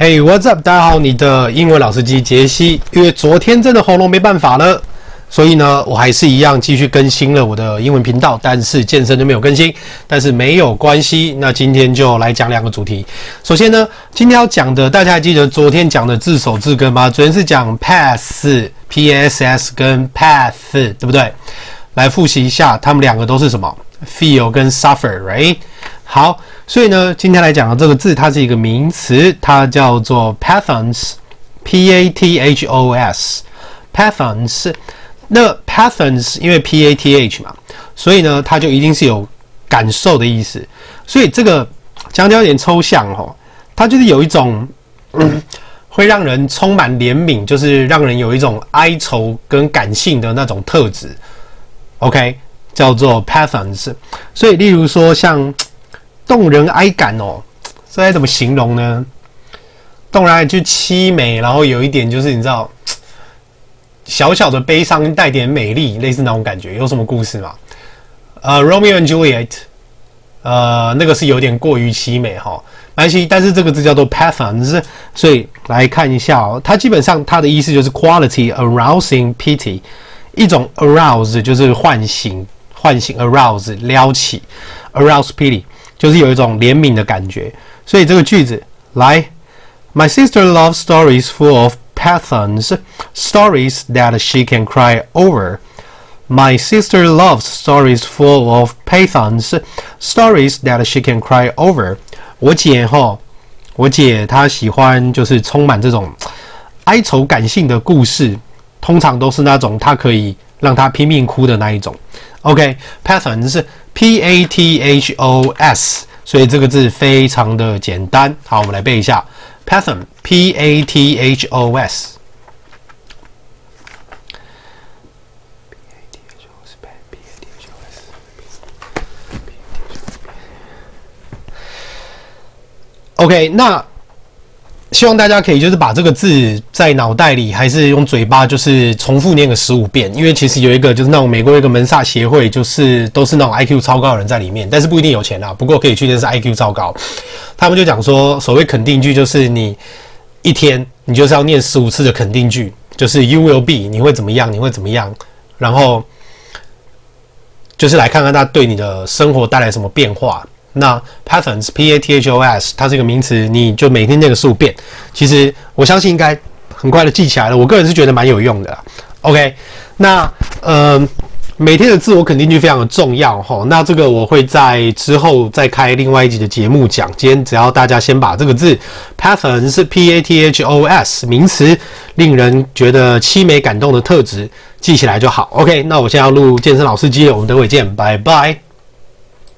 Hey, what's up？大家好，你的英文老司机杰西。因为昨天真的喉咙没办法了，所以呢，我还是一样继续更新了我的英文频道，但是健身就没有更新。但是没有关系，那今天就来讲两个主题。首先呢，今天要讲的，大家还记得昨天讲的字首字根吗？昨天是讲 pass、p-s-s 跟 path，对不对？来复习一下，他们两个都是什么？feel 跟 suffer，right？好。所以呢，今天来讲的这个字，它是一个名词，它叫做 pathos，P-A-T-H-O-S，pathos。那 pathos 因为 P-A-T-H 嘛，所以呢，它就一定是有感受的意思。所以这个讲讲有点抽象哦，它就是有一种嗯，会让人充满怜悯，就是让人有一种哀愁跟感性的那种特质。OK，叫做 pathos。所以，例如说像。动人哀感哦，这该怎么形容呢？动人就凄美，然后有一点就是你知道，小小的悲伤带点美丽，类似那种感觉。有什么故事吗？呃，Romeo and Juliet，呃，那个是有点过于凄美哈。没关系，但是这个字叫做 pathos，所以来看一下哦，它基本上它的意思就是 quality arousing pity，一种 arouse 就是唤醒，唤醒 arouse 撩起，arouse pity。就是有一种怜悯的感觉，所以这个句子来，My sister loves stories full of pathos, stories that she can cry over. My sister loves stories full of pathos, stories that she can cry over. 我姐哈，我姐她喜欢就是充满这种哀愁感性的故事，通常都是那种她可以让他拼命哭的那一种。OK，pathos 是 P-A-T-H-O-S，所以这个字非常的简单。好，我们来背一下 pathos，P-A-T-H-O-S。OK，那。希望大家可以就是把这个字在脑袋里，还是用嘴巴，就是重复念个十五遍。因为其实有一个就是那种美国有一个门萨协会，就是都是那种 IQ 超高的人在里面，但是不一定有钱啊。不过可以确定是 IQ 超高。他们就讲说，所谓肯定句就是你一天你就是要念十五次的肯定句，就是 You will be，你会怎么样？你会怎么样？然后就是来看看它对你的生活带来什么变化。那 pathos p a t h o s 它是一个名词，你就每天念个十五遍，其实我相信应该很快的记起来了。我个人是觉得蛮有用的。OK，那呃每天的自我肯定就非常的重要齁。那这个我会在之后再开另外一集的节目讲。今天只要大家先把这个字 pathos 是 p a t h o s 名词，令人觉得凄美感动的特质记起来就好。OK，那我现在要录健身老司机了，我们等会见，拜拜。